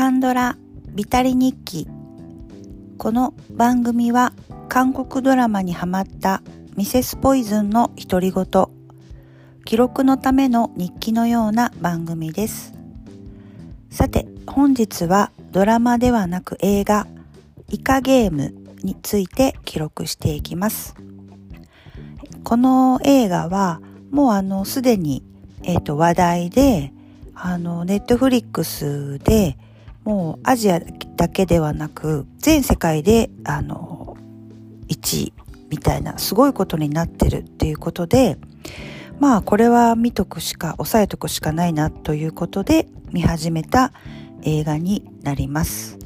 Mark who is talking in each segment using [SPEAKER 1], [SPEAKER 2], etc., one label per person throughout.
[SPEAKER 1] カンドラビタリ日記。この番組は韓国ドラマにハマったミセスポイズンの独り言。記録のための日記のような番組です。さて本日はドラマではなく映画イカゲームについて記録していきます。この映画はもうあのすでに、えー、と話題であのネットフリックスでもうアジアだけではなく全世界であの1位みたいなすごいことになってるっていうことでまあこれは見とくしか押さえとくしかないなということで見始めた映画になります。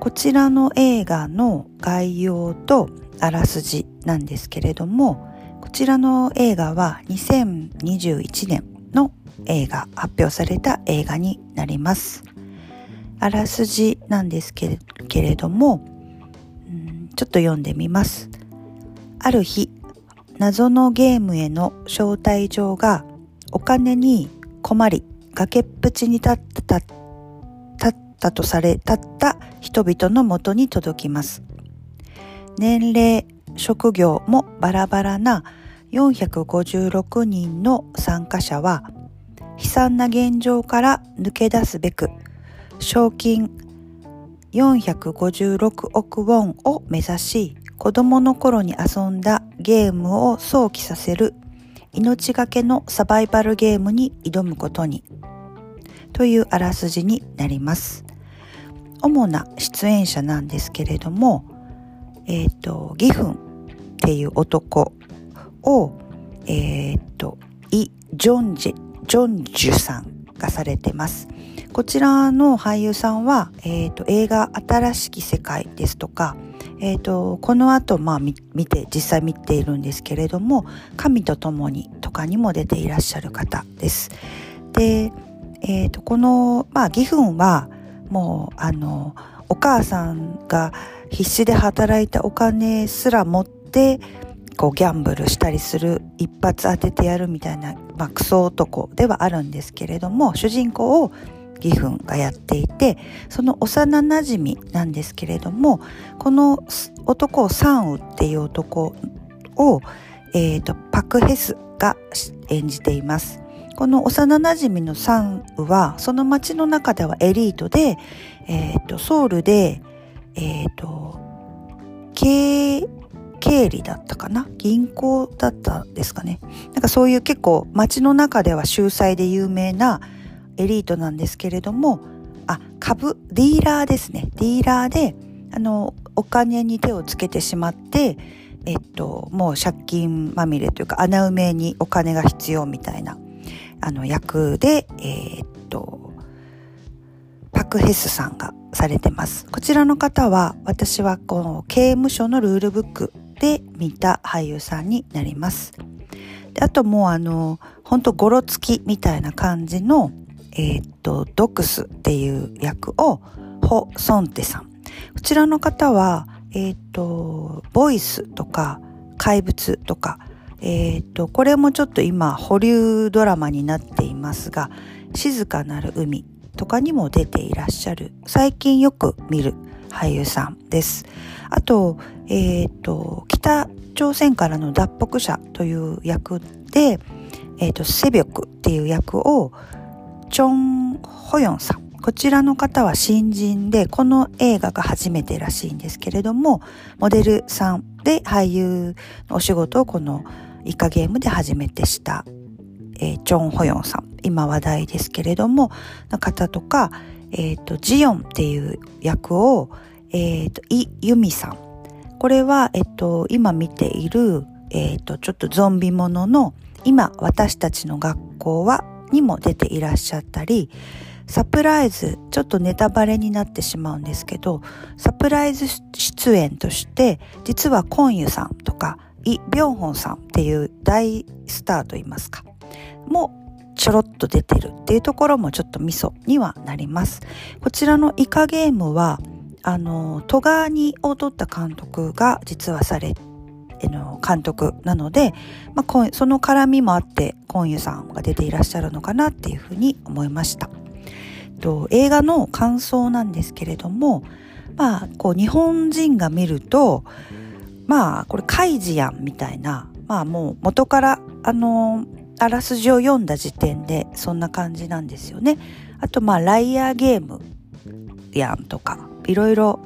[SPEAKER 1] こちらの映画の概要とあらすじなんですけれどもこちらの映画は2021年の映画発表された映画になります。あらすじなんですけれども、ちょっと読んでみます。ある日、謎のゲームへの招待状がお金に困り崖っぷちに立った立ったとされ立った人々のもとに届きます。年齢、職業もバラバラな456人の参加者は悲惨な現状から抜け出すべく賞金456億ウォンを目指し子供の頃に遊んだゲームを想起させる。命がけのサバイバルゲームに挑むことに。というあらすじになります。主な出演者なんですけれどもえっ、ー、とギフンっていう男をえっ、ー、とイ・ジョンジェジョンジュさんがされてます。こちらの俳優さんは、えーと、映画「新しき世界」ですとか、えーと、この後、まあ見て実際見ているんですけれども「神と共に」とかにも出ていらっしゃる方です。で、えーと、この、まあ、義憤はもうあのお母さんが必死で働いたお金すら持ってこうギャンブルしたりする一発当ててやるみたいな、まあ、クソ男ではあるんですけれども主人公を義憤がやっていてその幼なじみなんですけれどもこの男をサンウっていう男を、えーと、パク・ヘスが演じています。この幼なじみのサンウはその街の中ではエリートで、えーと、ソウルで、えっ、ー、と経経理だったかな？銀行だったんですかねなんかそういう結構街の中では秀才で有名なエリートなんですけれどもあ株ディーラーですね。ディーラーであのお金に手をつけてしまってえっともう借金まみれというか穴埋めにお金が必要みたいなあの役でえー、っとパク・ヘスさんがされてます。こちらの方は私はこの刑務所のルールブックで見た俳優さんになります。であともうあの本当ゴロつきみたいな感じのえっ、と、ドクスっていう役を、ホ・ソンテさん。こちらの方は、えっ、と、ボイスとか、怪物とか、えっ、と、これもちょっと今、保留ドラマになっていますが、静かなる海とかにも出ていらっしゃる、最近よく見る俳優さんです。あと、えっ、と、北朝鮮からの脱北者という役で、えっ、と、セビョクっていう役を、チョン・ホヨンさん。こちらの方は新人で、この映画が初めてらしいんですけれども、モデルさんで俳優のお仕事をこのイカゲームで初めてした、えー、チョン・ホヨンさん。今話題ですけれども、の方とか、えっ、ー、と、ジヨンっていう役を、えっ、ー、と、イ・ユミさん。これは、えっ、と、今見ている、えっ、と、ちょっとゾンビものの、今私たちの学校はにも出ていらっしゃったりサプライズちょっとネタバレになってしまうんですけどサプライズ出演として実はコンユさんとかイ・ビョンホンさんっていう大スターといいますかもちょろっと出てるっていうところもちょっとミソにはなります。こちらのイカゲームはあのトガーニを取った監督が実はされの監督なので、まあ、その絡みもあってコンユさんが出ていらっしゃるのかなっていうふうに思いました。と、映画の感想なんですけれども、まあ、こう日本人が見ると、まあ、これ開示やんみたいな、まあもう元から、あの、あらすじを読んだ時点でそんな感じなんですよね。あと、まあ、ライアーゲームやんとか、いろいろ、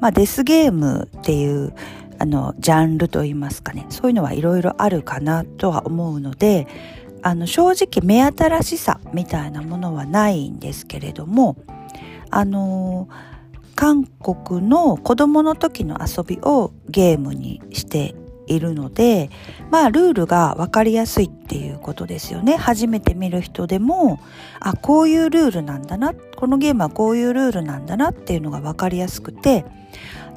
[SPEAKER 1] まあ、デスゲームっていう、あの、ジャンルといいますかね、そういうのはいろいろあるかなとは思うので、あの、正直目新しさみたいなものはないんですけれども、あの韓国の子供の時の遊びをゲームにしているので、まあルールがわかりやすいっていうことですよね。初めて見る人でも、あ、こういうルールなんだな、このゲームはこういうルールなんだなっていうのがわかりやすくて、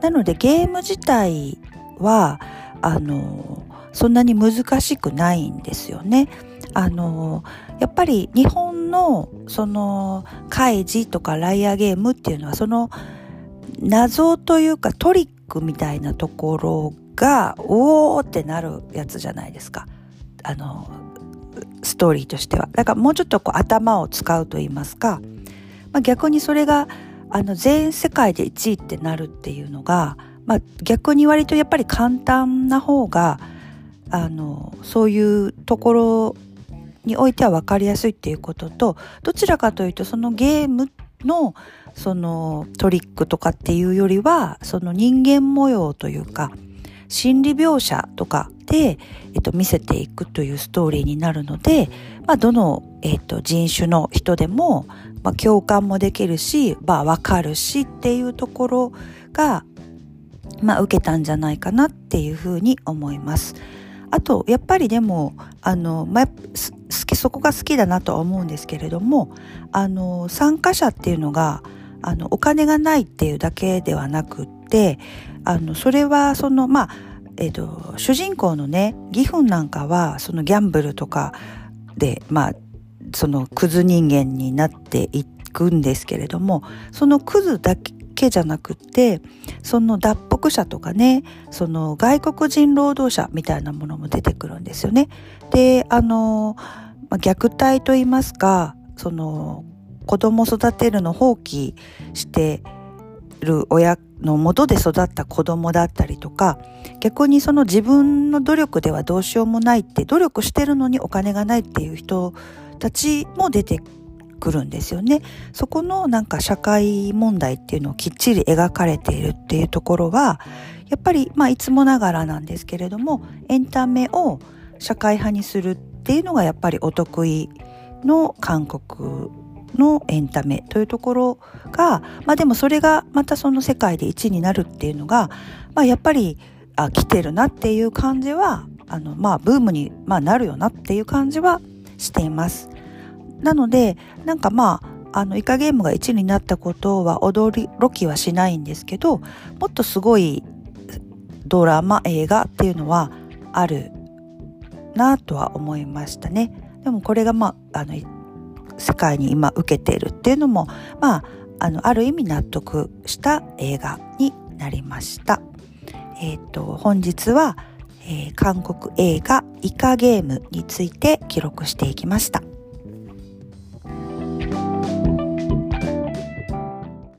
[SPEAKER 1] なのでゲーム自体は、あの、そんなに難しくないんですよね。あの、やっぱり日本のその、開示とかライアーゲームっていうのはその、謎というかトリックみたいなところが、おーってなるやつじゃないですか。あの、ストーリーとしては。だからもうちょっとこう頭を使うと言いますか、まあ、逆にそれが、あの、全世界で1位ってなるっていうのが、まあ、逆に割とやっぱり簡単な方が、あの、そういうところにおいては分かりやすいっていうことと、どちらかというとそのゲームのそのトリックとかっていうよりは、その人間模様というか、心理描写とかで、えっと、見せていくというストーリーになるので、まあ、どの、えっと、人種の人でも、まあ、共感もできるし、まあ、わかるしっていうところが、まあ、受けたんじゃないかなっていうふうに思います。あと、やっぱりでも、あの、まあ、好き、そこが好きだなとは思うんですけれども、あの、参加者っていうのが、あの、お金がないっていうだけではなくって、あの、それは、その、まあ、えっ、ー、と、主人公のね、義憤なんかは、そのギャンブルとかで、まあ、そのクズ人間になっていくんですけれども、そのクズだけけじゃなくって、その脱北者とかね、その外国人労働者みたいなものも出てくるんですよね。で、あの、虐待と言いますか、その子供育てるの放棄してる親の元で育った子供だったりとか逆にその自分の努力ではどうしようもないって努力してるのにお金がないっていう人たちも出てくるんですよね。そこのなんか社会問題っていうのをきっちり描かれているっていうところはやっぱりまあいつもながらなんですけれどもエンタメを社会派にするっていうのがやっぱりお得意の韓国のエンタメというところが、まあでもそれがまたその世界で1位になるっていうのが、まあやっぱり、あ、来てるなっていう感じは、あの、まあブームに、まあ、なるよなっていう感じはしています。なので、なんかまあ、あの、イカゲームが1位になったことは驚きはしないんですけど、もっとすごいドラマ、映画っていうのはあるなとは思いましたね。でもこれがまあ、あの、世界に今受けているっていうのも、まあ、あの、ある意味納得した映画になりました。えっ、ー、と、本日は、えー、韓国映画イカゲームについて記録していきました。